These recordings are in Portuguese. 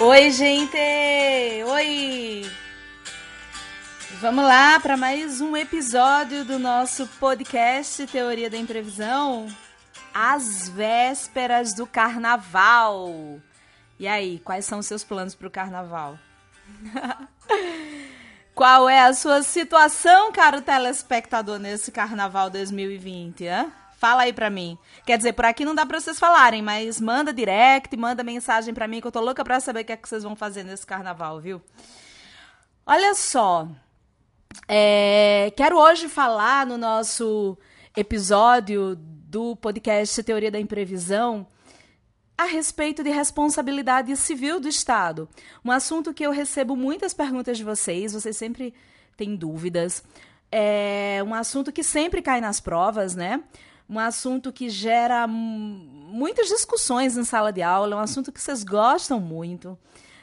Oi, gente! Oi! Vamos lá para mais um episódio do nosso podcast Teoria da Imprevisão, às vésperas do carnaval. E aí, quais são os seus planos para o carnaval? Qual é a sua situação, caro telespectador, nesse carnaval 2020? Hein? Fala aí pra mim. Quer dizer, por aqui não dá pra vocês falarem, mas manda direct, manda mensagem pra mim que eu tô louca pra saber o que é que vocês vão fazer nesse carnaval, viu? Olha só. É, quero hoje falar no nosso episódio do podcast Teoria da Imprevisão a respeito de responsabilidade civil do Estado. Um assunto que eu recebo muitas perguntas de vocês, vocês sempre têm dúvidas. É um assunto que sempre cai nas provas, né? Um assunto que gera muitas discussões em sala de aula, é um assunto que vocês gostam muito.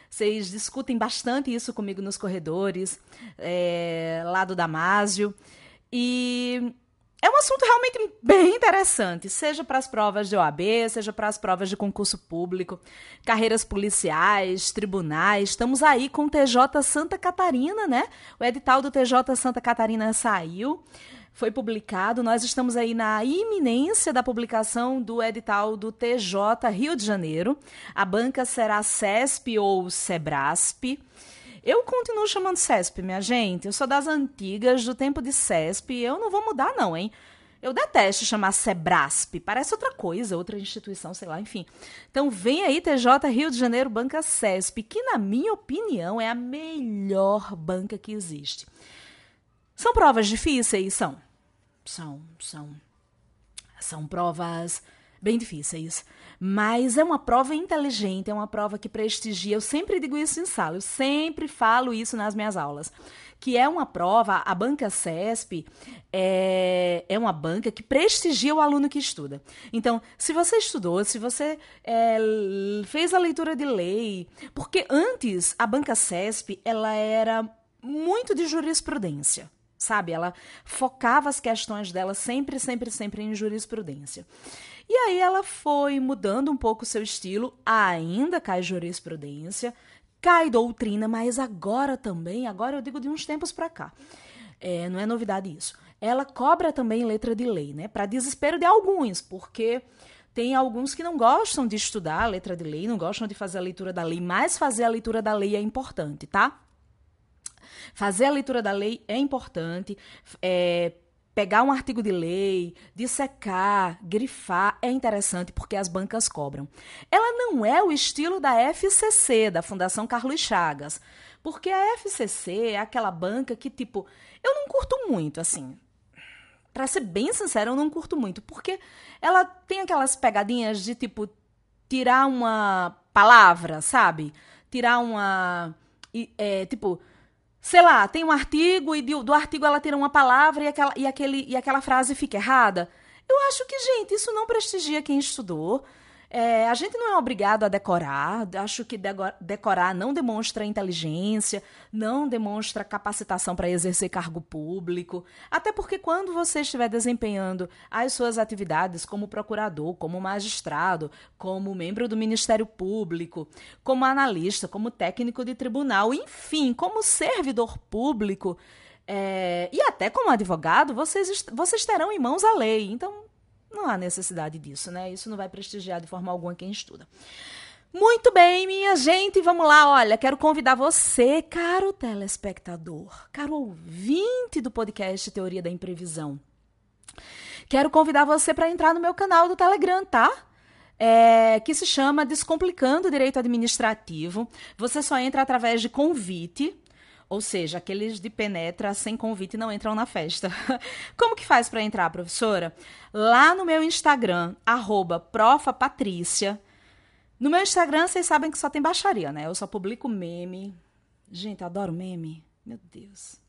Vocês discutem bastante isso comigo nos corredores, é, lá do Damásio. E é um assunto realmente bem interessante, seja para as provas de OAB, seja para as provas de concurso público, carreiras policiais, tribunais. Estamos aí com o TJ Santa Catarina, né? O edital do TJ Santa Catarina saiu, foi publicado. Nós estamos aí na iminência da publicação do edital do TJ Rio de Janeiro. A banca será CESP ou SEBRASP. Eu continuo chamando CESP, minha gente. Eu sou das antigas, do tempo de CESP. Eu não vou mudar, não, hein? Eu detesto chamar Sebrasp. Parece outra coisa, outra instituição, sei lá, enfim. Então vem aí TJ Rio de Janeiro Banca CESP, que na minha opinião é a melhor banca que existe. São provas difíceis? São. São, são. São provas bem difíceis. Mas é uma prova inteligente, é uma prova que prestigia. Eu sempre digo isso em sala, eu sempre falo isso nas minhas aulas. Que é uma prova, a banca CESP é, é uma banca que prestigia o aluno que estuda. Então, se você estudou, se você é, fez a leitura de lei, porque antes a banca CESP ela era muito de jurisprudência sabe? Ela focava as questões dela sempre, sempre, sempre em jurisprudência. E aí ela foi mudando um pouco o seu estilo, ainda cai jurisprudência, cai doutrina, mas agora também, agora eu digo de uns tempos para cá. É, não é novidade isso. Ela cobra também letra de lei, né? Para desespero de alguns, porque tem alguns que não gostam de estudar a letra de lei, não gostam de fazer a leitura da lei, mas fazer a leitura da lei é importante, tá? Fazer a leitura da lei é importante. É, pegar um artigo de lei, dissecar, grifar, é interessante porque as bancas cobram. Ela não é o estilo da FCC, da Fundação Carlos Chagas, porque a FCC é aquela banca que, tipo, eu não curto muito, assim. Para ser bem sincera, eu não curto muito, porque ela tem aquelas pegadinhas de, tipo, tirar uma palavra, sabe? Tirar uma. É, tipo sei lá, tem um artigo e do, artigo ela tira uma palavra e aquela, e, aquele, e aquela frase fica errada. Eu acho que, gente, isso não prestigia quem estudou. É, a gente não é obrigado a decorar, acho que decorar não demonstra inteligência, não demonstra capacitação para exercer cargo público, até porque quando você estiver desempenhando as suas atividades como procurador, como magistrado, como membro do Ministério Público, como analista, como técnico de tribunal, enfim, como servidor público, é, e até como advogado, vocês, vocês terão em mãos a lei. Então, não há necessidade disso, né? Isso não vai prestigiar de forma alguma quem estuda. Muito bem, minha gente, vamos lá. Olha, quero convidar você, caro telespectador, caro ouvinte do podcast Teoria da Imprevisão. Quero convidar você para entrar no meu canal do Telegram, tá? É, que se chama Descomplicando Direito Administrativo. Você só entra através de convite. Ou seja, aqueles de penetra sem convite não entram na festa. Como que faz para entrar, professora? Lá no meu Instagram, arroba profapatrícia. No meu Instagram, vocês sabem que só tem baixaria, né? Eu só publico meme. Gente, adoro meme. Meu Deus.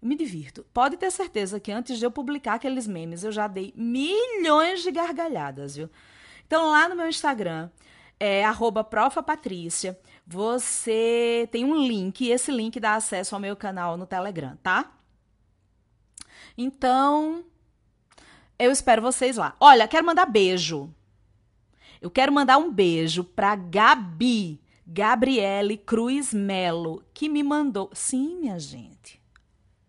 Eu me divirto. Pode ter certeza que antes de eu publicar aqueles memes, eu já dei milhões de gargalhadas, viu? Então, lá no meu Instagram, é arroba profapatrícia você tem um link, e esse link dá acesso ao meu canal no Telegram, tá? Então, eu espero vocês lá. Olha, quero mandar beijo. Eu quero mandar um beijo pra Gabi. Gabriele Cruz Melo, que me mandou. Sim, minha gente.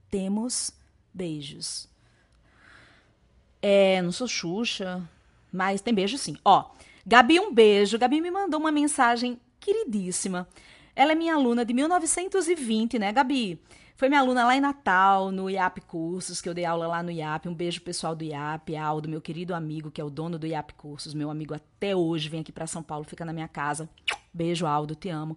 Temos beijos. É, não sou Xuxa, mas tem beijo sim. Ó, Gabi, um beijo. Gabi me mandou uma mensagem queridíssima. Ela é minha aluna de 1920, né, Gabi? Foi minha aluna lá em Natal, no IAP Cursos, que eu dei aula lá no IAP. Um beijo pessoal do IAP, Aldo, meu querido amigo, que é o dono do IAP Cursos, meu amigo até hoje, vem aqui para São Paulo, fica na minha casa. Beijo, Aldo, te amo.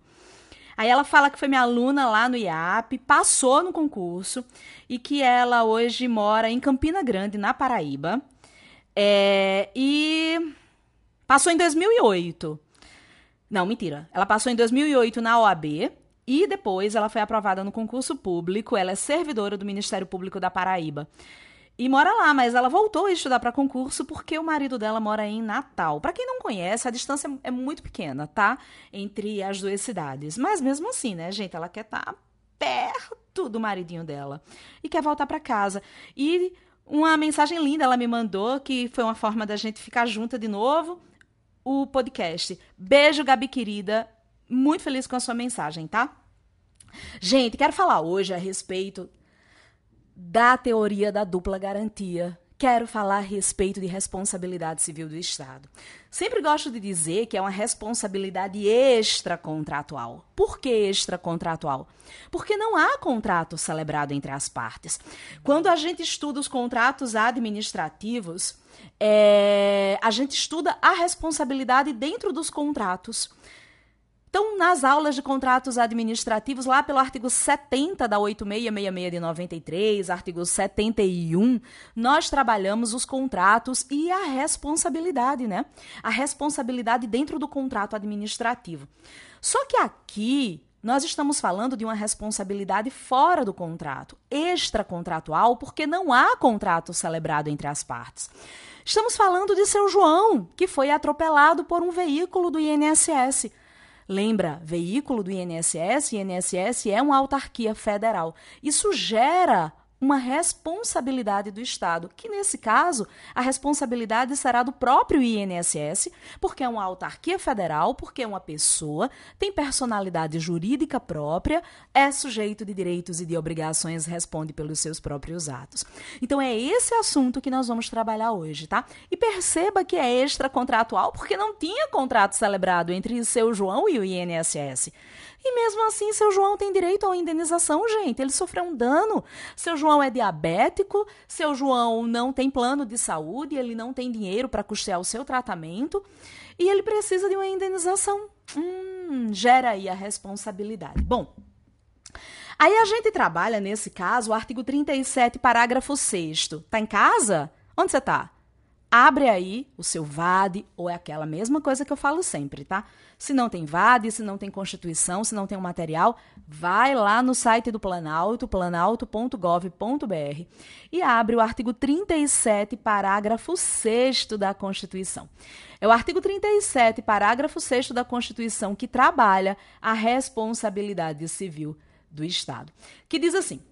Aí ela fala que foi minha aluna lá no IAP, passou no concurso e que ela hoje mora em Campina Grande, na Paraíba. É, e passou em 2008. Não, mentira. Ela passou em 2008 na OAB e depois ela foi aprovada no concurso público. Ela é servidora do Ministério Público da Paraíba. E mora lá, mas ela voltou a estudar para concurso porque o marido dela mora em Natal. Para quem não conhece, a distância é muito pequena, tá? Entre as duas cidades. Mas mesmo assim, né, gente, ela quer estar tá perto do maridinho dela e quer voltar para casa. E uma mensagem linda ela me mandou que foi uma forma da gente ficar junta de novo. O podcast. Beijo, Gabi querida. Muito feliz com a sua mensagem, tá? Gente, quero falar hoje a respeito da teoria da dupla garantia. Quero falar a respeito de responsabilidade civil do Estado. Sempre gosto de dizer que é uma responsabilidade extracontratual. Por que extracontratual? Porque não há contrato celebrado entre as partes. Quando a gente estuda os contratos administrativos, é, a gente estuda a responsabilidade dentro dos contratos. Então, nas aulas de contratos administrativos, lá pelo artigo 70 da 8666 de 93, artigo 71, nós trabalhamos os contratos e a responsabilidade, né? A responsabilidade dentro do contrato administrativo. Só que aqui nós estamos falando de uma responsabilidade fora do contrato, extracontratual, porque não há contrato celebrado entre as partes. Estamos falando de seu João, que foi atropelado por um veículo do INSS. Lembra, veículo do INSS, INSS é uma autarquia federal. Isso gera uma responsabilidade do Estado, que nesse caso, a responsabilidade será do próprio INSS, porque é uma autarquia federal, porque é uma pessoa, tem personalidade jurídica própria, é sujeito de direitos e de obrigações, responde pelos seus próprios atos. Então é esse assunto que nós vamos trabalhar hoje, tá? E perceba que é extracontratual, porque não tinha contrato celebrado entre seu João e o INSS. E mesmo assim, seu João tem direito uma indenização, gente. Ele sofreu um dano. Seu João é diabético, seu João não tem plano de saúde, ele não tem dinheiro para custear o seu tratamento e ele precisa de uma indenização. Hum, gera aí a responsabilidade. Bom, aí a gente trabalha, nesse caso, o artigo 37, parágrafo 6. Tá em casa? Onde você tá? Abre aí o seu VAD, ou é aquela mesma coisa que eu falo sempre, tá? Se não tem VAD, se não tem Constituição, se não tem o um material, vai lá no site do Planalto, planalto.gov.br e abre o artigo 37, parágrafo 6 da Constituição. É o artigo 37, parágrafo 6 da Constituição que trabalha a responsabilidade civil do Estado, que diz assim: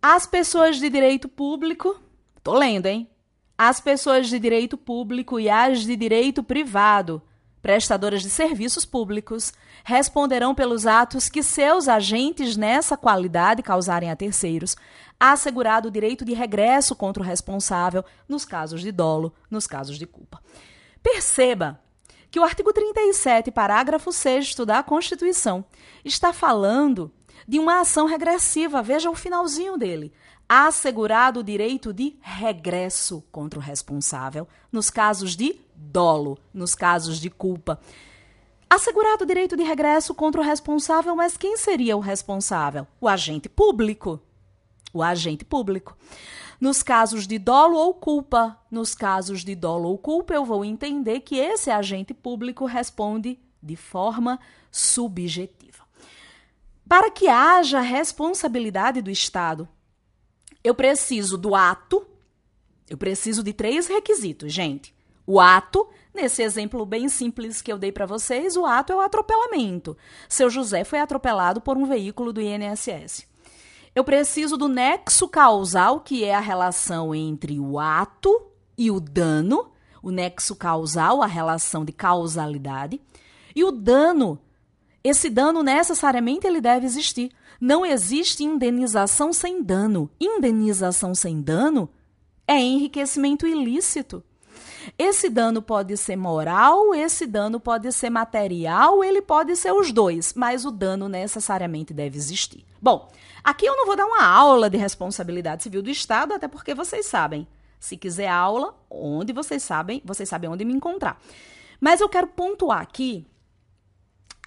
As pessoas de direito público, tô lendo, hein? As pessoas de direito público e as de direito privado, prestadoras de serviços públicos, responderão pelos atos que seus agentes nessa qualidade causarem a terceiros, assegurado o direito de regresso contra o responsável nos casos de dolo, nos casos de culpa. Perceba que o artigo 37, parágrafo 6 da Constituição, está falando de uma ação regressiva. Veja o finalzinho dele assegurado o direito de regresso contra o responsável nos casos de dolo, nos casos de culpa. Assegurado o direito de regresso contra o responsável, mas quem seria o responsável? O agente público. O agente público. Nos casos de dolo ou culpa, nos casos de dolo ou culpa, eu vou entender que esse agente público responde de forma subjetiva. Para que haja responsabilidade do Estado eu preciso do ato, eu preciso de três requisitos, gente. O ato, nesse exemplo bem simples que eu dei para vocês, o ato é o atropelamento. Seu José foi atropelado por um veículo do INSS. Eu preciso do nexo causal, que é a relação entre o ato e o dano, o nexo causal, a relação de causalidade. E o dano, esse dano necessariamente ele deve existir. Não existe indenização sem dano. Indenização sem dano é enriquecimento ilícito. Esse dano pode ser moral, esse dano pode ser material, ele pode ser os dois, mas o dano necessariamente deve existir. Bom, aqui eu não vou dar uma aula de responsabilidade civil do Estado, até porque vocês sabem. Se quiser aula, onde vocês sabem, vocês sabem onde me encontrar. Mas eu quero pontuar aqui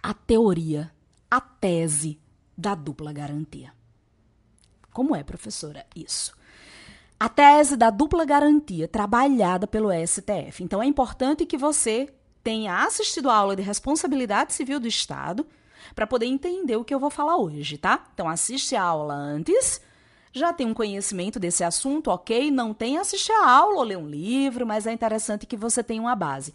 a teoria, a tese da dupla garantia. Como é, professora, isso? A tese da dupla garantia trabalhada pelo STF. Então, é importante que você tenha assistido a aula de responsabilidade civil do Estado para poder entender o que eu vou falar hoje, tá? Então, assiste a aula antes, já tem um conhecimento desse assunto, ok? Não tem, assiste a aula ou lê um livro, mas é interessante que você tenha uma base.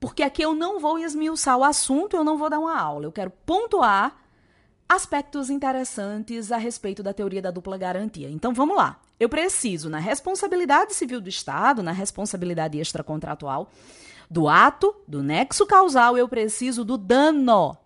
Porque aqui eu não vou esmiuçar o assunto, eu não vou dar uma aula. Eu quero pontuar aspectos interessantes a respeito da teoria da dupla garantia. Então vamos lá. Eu preciso, na responsabilidade civil do Estado, na responsabilidade extracontratual, do ato, do nexo causal, eu preciso do dano.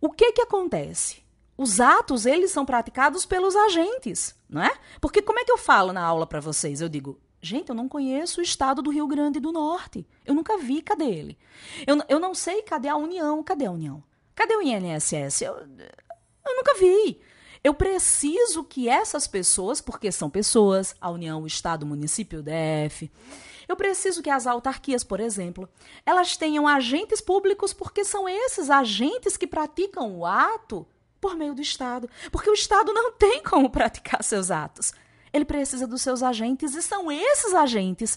O que que acontece? Os atos, eles são praticados pelos agentes, não é? Porque como é que eu falo na aula para vocês? Eu digo, gente, eu não conheço o estado do Rio Grande do Norte. Eu nunca vi, cadê ele? Eu, eu não sei cadê a União, cadê a União? Cadê o INSS? Eu, eu nunca vi. Eu preciso que essas pessoas, porque são pessoas, a União, o Estado, o município, o DF, eu preciso que as autarquias, por exemplo, elas tenham agentes públicos, porque são esses agentes que praticam o ato por meio do Estado. Porque o Estado não tem como praticar seus atos. Ele precisa dos seus agentes e são esses agentes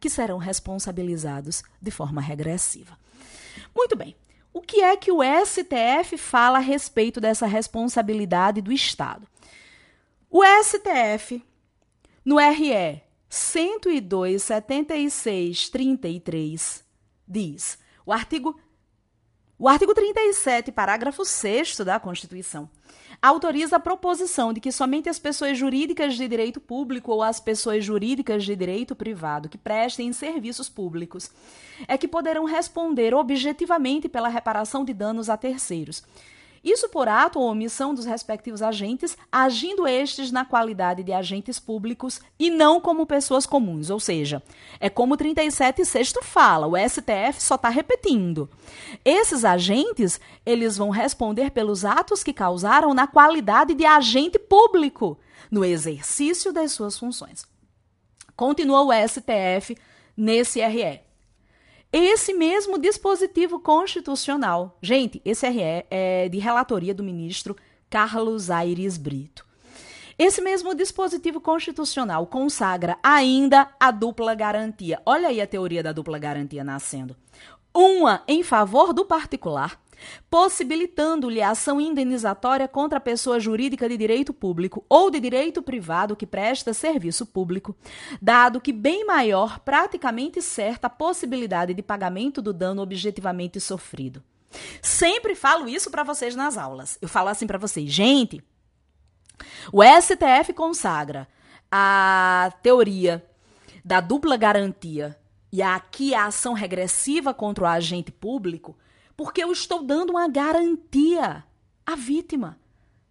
que serão responsabilizados de forma regressiva. Muito bem. O que é que o STF fala a respeito dessa responsabilidade do Estado? O STF, no RE 102, 76, 33, diz: o artigo, o artigo 37, parágrafo 6 da Constituição autoriza a proposição de que somente as pessoas jurídicas de direito público ou as pessoas jurídicas de direito privado que prestem serviços públicos é que poderão responder objetivamente pela reparação de danos a terceiros isso por ato ou omissão dos respectivos agentes, agindo estes na qualidade de agentes públicos e não como pessoas comuns. Ou seja, é como 37 sexto fala, o STF só está repetindo. Esses agentes, eles vão responder pelos atos que causaram na qualidade de agente público, no exercício das suas funções. Continua o STF nesse RE esse mesmo dispositivo constitucional. Gente, esse RE é de relatoria do ministro Carlos Aires Brito. Esse mesmo dispositivo constitucional consagra ainda a dupla garantia. Olha aí a teoria da dupla garantia nascendo. Uma em favor do particular possibilitando-lhe a ação indenizatória contra a pessoa jurídica de direito público ou de direito privado que presta serviço público, dado que bem maior, praticamente certa, a possibilidade de pagamento do dano objetivamente sofrido. Sempre falo isso para vocês nas aulas. Eu falo assim para vocês, gente, o STF consagra a teoria da dupla garantia e aqui a ação regressiva contra o agente público porque eu estou dando uma garantia. À vítima.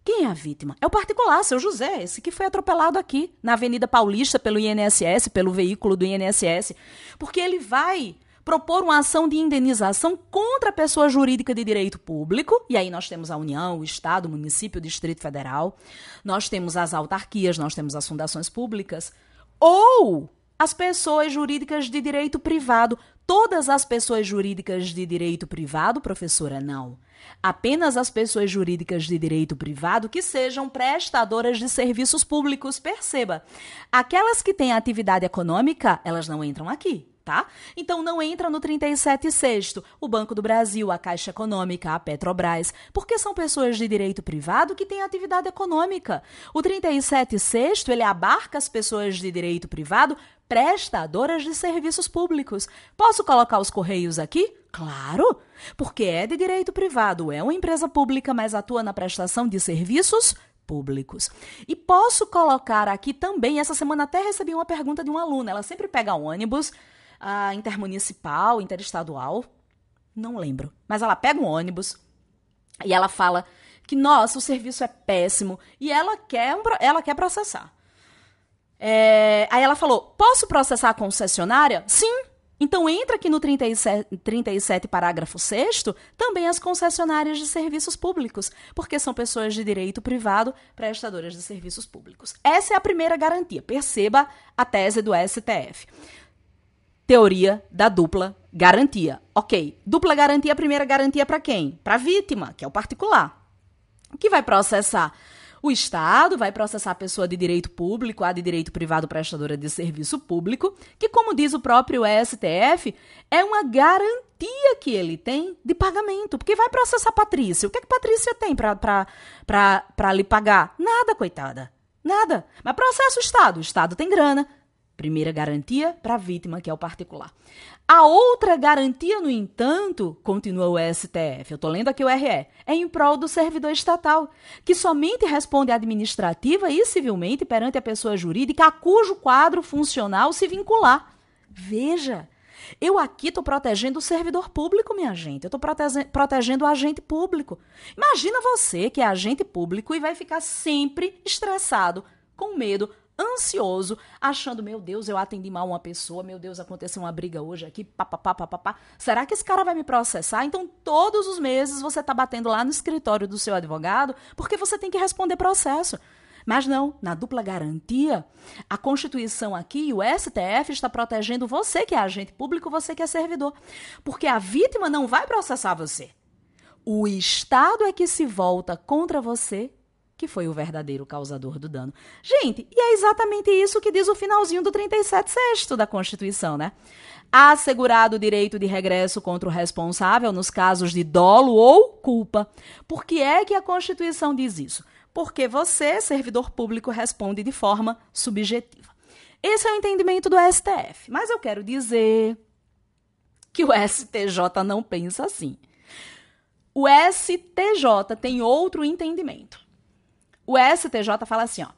Quem é a vítima? É o particular, seu José, esse que foi atropelado aqui na Avenida Paulista pelo INSS, pelo veículo do INSS, porque ele vai propor uma ação de indenização contra a pessoa jurídica de direito público, e aí nós temos a União, o Estado, o município, o Distrito Federal, nós temos as autarquias, nós temos as fundações públicas, ou as pessoas jurídicas de direito privado, Todas as pessoas jurídicas de direito privado, professora, não. Apenas as pessoas jurídicas de direito privado que sejam prestadoras de serviços públicos. Perceba, aquelas que têm atividade econômica, elas não entram aqui tá? Então não entra no 37 sexto o Banco do Brasil, a Caixa Econômica, a Petrobras, porque são pessoas de direito privado que têm atividade econômica. O 37 sexto ele abarca as pessoas de direito privado prestadoras de serviços públicos. Posso colocar os Correios aqui? Claro, porque é de direito privado, é uma empresa pública, mas atua na prestação de serviços públicos. E posso colocar aqui também, essa semana até recebi uma pergunta de uma aluna, ela sempre pega ônibus, uh, intermunicipal, interestadual, Não lembro. Mas ela pega um ônibus e ela fala que, nossa, o serviço é péssimo e ela quer, ela quer processar. É, aí ela falou: posso processar a concessionária? Sim. Então entra aqui no 37, 37 parágrafo 6 também as concessionárias de serviços públicos, porque são pessoas de direito privado prestadoras de serviços públicos. Essa é a primeira garantia. Perceba a tese do STF. Teoria da dupla garantia. Ok, dupla garantia, a primeira garantia para quem? Para a vítima, que é o particular, que vai processar o Estado vai processar a pessoa de direito público, a de direito privado prestadora de serviço público, que, como diz o próprio STF, é uma garantia que ele tem de pagamento. Porque vai processar Patrícia. O que, é que Patrícia tem para lhe pagar? Nada, coitada. Nada. Mas processa o Estado. O Estado tem grana. Primeira garantia para a vítima, que é o particular. A outra garantia, no entanto, continua o STF, eu estou lendo aqui o RE, é em prol do servidor estatal, que somente responde administrativa e civilmente perante a pessoa jurídica a cujo quadro funcional se vincular. Veja, eu aqui estou protegendo o servidor público, minha gente. Eu estou protegendo o agente público. Imagina você que é agente público e vai ficar sempre estressado, com medo, ansioso, achando, meu Deus, eu atendi mal uma pessoa, meu Deus, aconteceu uma briga hoje aqui, papapá, papapá. Será que esse cara vai me processar? Então, todos os meses você está batendo lá no escritório do seu advogado porque você tem que responder processo. Mas não, na dupla garantia, a Constituição aqui e o STF está protegendo você que é agente público, você que é servidor. Porque a vítima não vai processar você. O Estado é que se volta contra você que foi o verdadeiro causador do dano. Gente, e é exatamente isso que diz o finalzinho do 37 sexto da Constituição, né? Assegurado o direito de regresso contra o responsável nos casos de dolo ou culpa. Por que é que a Constituição diz isso? Porque você, servidor público, responde de forma subjetiva. Esse é o entendimento do STF. Mas eu quero dizer que o STJ não pensa assim. O STJ tem outro entendimento. O STJ fala assim, ó.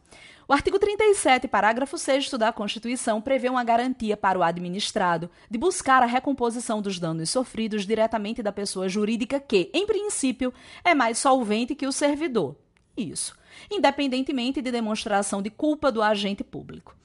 O artigo 37, parágrafo 6 da Constituição, prevê uma garantia para o administrado de buscar a recomposição dos danos sofridos diretamente da pessoa jurídica que, em princípio, é mais solvente que o servidor. Isso independentemente de demonstração de culpa do agente público.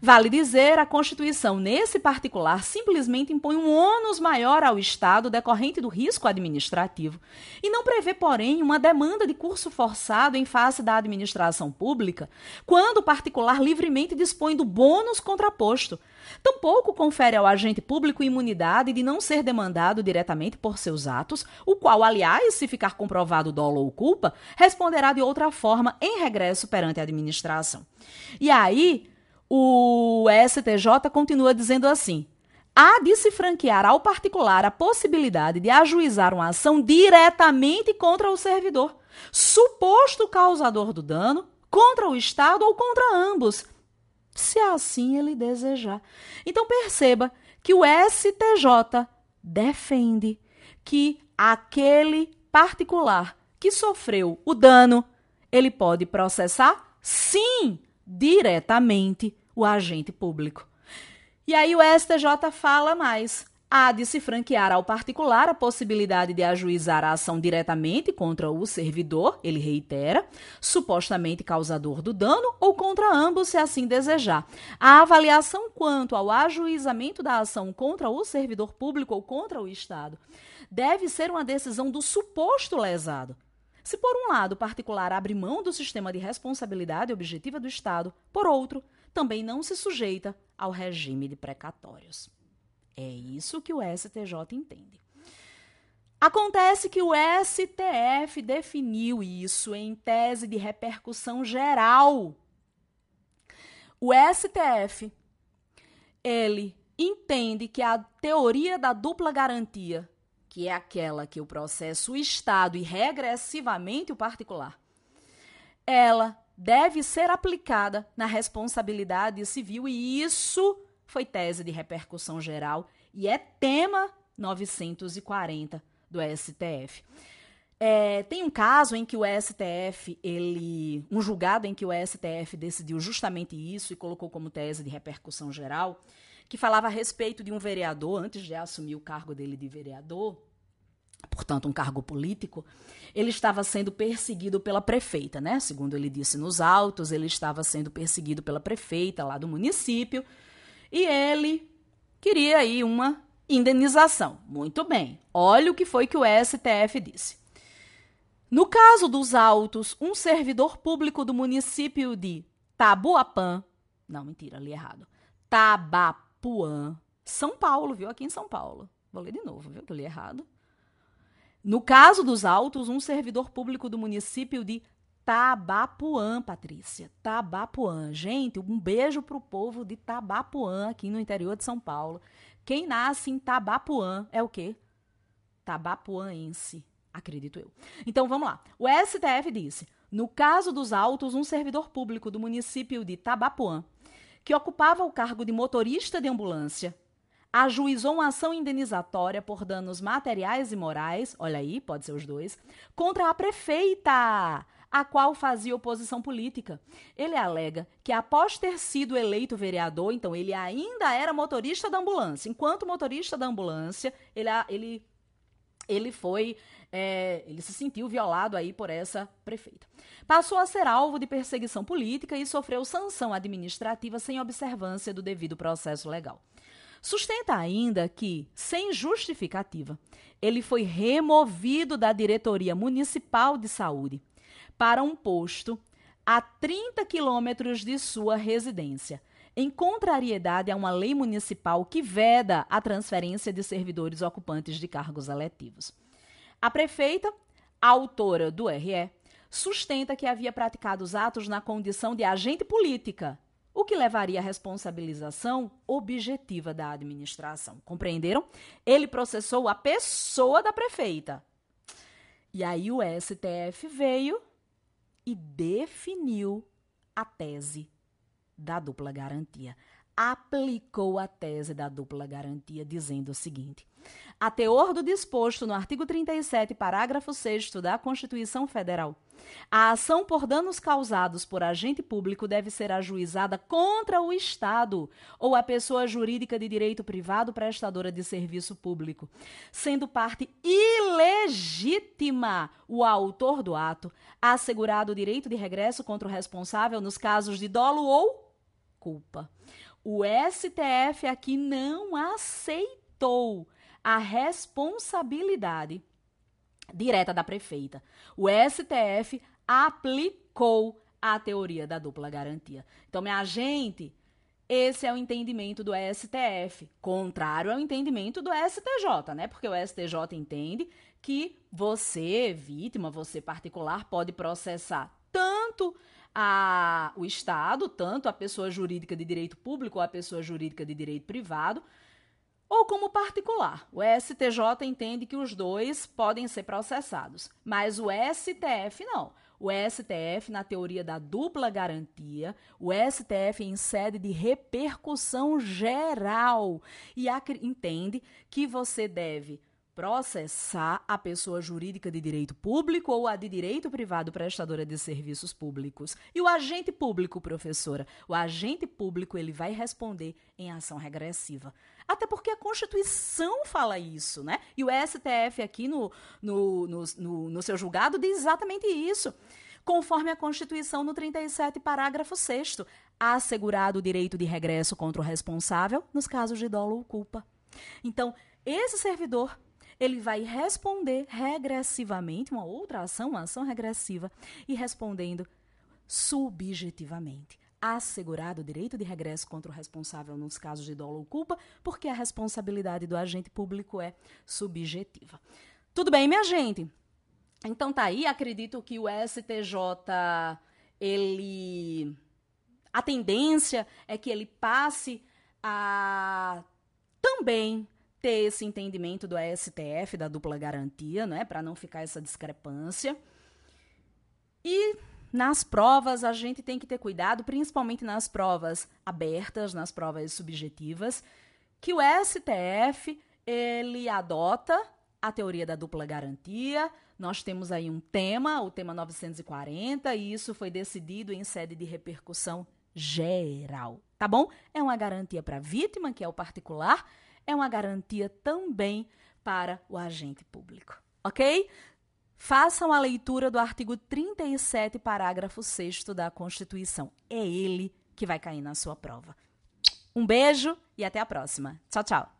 Vale dizer, a Constituição, nesse particular, simplesmente impõe um ônus maior ao Estado decorrente do risco administrativo e não prevê, porém, uma demanda de curso forçado em face da administração pública, quando o particular livremente dispõe do bônus contraposto, Tampouco confere ao agente público imunidade de não ser demandado diretamente por seus atos, o qual, aliás, se ficar comprovado dolo ou culpa, responderá de outra forma em regresso perante a administração. E aí, o STJ continua dizendo assim: há de se franquear ao particular a possibilidade de ajuizar uma ação diretamente contra o servidor, suposto causador do dano, contra o Estado ou contra ambos, se assim ele desejar. Então perceba que o STJ defende que aquele particular que sofreu o dano, ele pode processar sim diretamente o agente público. E aí o STJ fala mais há de se franquear ao particular a possibilidade de ajuizar a ação diretamente contra o servidor, ele reitera, supostamente causador do dano, ou contra ambos, se assim desejar. A avaliação quanto ao ajuizamento da ação contra o servidor público ou contra o Estado deve ser uma decisão do suposto lesado. Se, por um lado, o particular abre mão do sistema de responsabilidade objetiva do Estado, por outro, também não se sujeita ao regime de precatórios. É isso que o STJ entende. Acontece que o STF definiu isso em tese de repercussão geral. O STF ele entende que a teoria da dupla garantia, que é aquela que o processo o Estado e regressivamente o particular, ela deve ser aplicada na responsabilidade civil e isso foi tese de repercussão geral e é tema 940 do STF. É, tem um caso em que o STF, ele, um julgado em que o STF decidiu justamente isso e colocou como tese de repercussão geral, que falava a respeito de um vereador, antes de assumir o cargo dele de vereador, portanto um cargo político, ele estava sendo perseguido pela prefeita, né? Segundo ele disse nos autos, ele estava sendo perseguido pela prefeita lá do município e ele queria aí uma indenização. Muito bem. Olha o que foi que o STF disse. No caso dos autos, um servidor público do município de Tabuapã, não, mentira, li errado. Tabapuã, São Paulo, viu? Aqui em São Paulo. Vou ler de novo, viu? Que eu li errado. No caso dos autos, um servidor público do município de Tabapuã, Patrícia. Tabapuã. Gente, um beijo pro povo de Tabapuã, aqui no interior de São Paulo. Quem nasce em Tabapuã é o quê? Tabapuãense, acredito eu. Então vamos lá. O STF disse: no caso dos autos, um servidor público do município de Tabapuã, que ocupava o cargo de motorista de ambulância, ajuizou uma ação indenizatória por danos materiais e morais, olha aí, pode ser os dois, contra a prefeita, a qual fazia oposição política. Ele alega que após ter sido eleito vereador, então ele ainda era motorista da ambulância. Enquanto motorista da ambulância, ele, ele, ele foi é, ele se sentiu violado aí por essa prefeita. Passou a ser alvo de perseguição política e sofreu sanção administrativa sem observância do devido processo legal. Sustenta ainda que, sem justificativa, ele foi removido da diretoria municipal de saúde para um posto a 30 quilômetros de sua residência, em contrariedade a uma lei municipal que veda a transferência de servidores ocupantes de cargos eletivos. A prefeita, autora do RE, sustenta que havia praticado os atos na condição de agente política o que levaria à responsabilização objetiva da administração. Compreenderam? Ele processou a pessoa da prefeita. E aí o STF veio e definiu a tese da dupla garantia. Aplicou a tese da dupla garantia, dizendo o seguinte: a teor do disposto no artigo 37, parágrafo 6 da Constituição Federal, a ação por danos causados por agente público deve ser ajuizada contra o Estado ou a pessoa jurídica de direito privado prestadora de serviço público, sendo parte ilegítima o autor do ato, assegurado o direito de regresso contra o responsável nos casos de dolo ou culpa. O STF aqui não aceitou a responsabilidade direta da prefeita. O STF aplicou a teoria da dupla garantia. Então, minha gente, esse é o entendimento do STF, contrário ao entendimento do STJ, né? Porque o STJ entende que você, vítima, você particular, pode processar tanto a, o Estado, tanto a pessoa jurídica de direito público ou a pessoa jurídica de direito privado, ou como particular. O STJ entende que os dois podem ser processados, mas o STF não. O STF, na teoria da dupla garantia, o STF em sede de repercussão geral e entende que você deve processar a pessoa jurídica de direito público ou a de direito privado prestadora de serviços públicos. E o agente público, professora, o agente público ele vai responder em ação regressiva. Até porque a Constituição fala isso, né? E o STF aqui no, no, no, no, no seu julgado diz exatamente isso conforme a Constituição no 37, parágrafo 6 assegurado o direito de regresso contra o responsável nos casos de dolo ou culpa. Então, esse servidor ele vai responder regressivamente, uma outra ação, uma ação regressiva, e respondendo subjetivamente. Assegurado o direito de regresso contra o responsável nos casos de dolo ou culpa, porque a responsabilidade do agente público é subjetiva. Tudo bem, minha gente? Então tá aí, acredito que o STJ ele a tendência é que ele passe a também ter esse entendimento do STF, da dupla garantia, né, para não ficar essa discrepância. E nas provas a gente tem que ter cuidado, principalmente nas provas abertas, nas provas subjetivas, que o STF ele adota a teoria da dupla garantia. Nós temos aí um tema, o tema 940, e isso foi decidido em sede de repercussão geral, tá bom? É uma garantia para a vítima, que é o particular, é uma garantia também para o agente público. Ok? Façam a leitura do artigo 37, parágrafo 6 da Constituição. É ele que vai cair na sua prova. Um beijo e até a próxima. Tchau, tchau.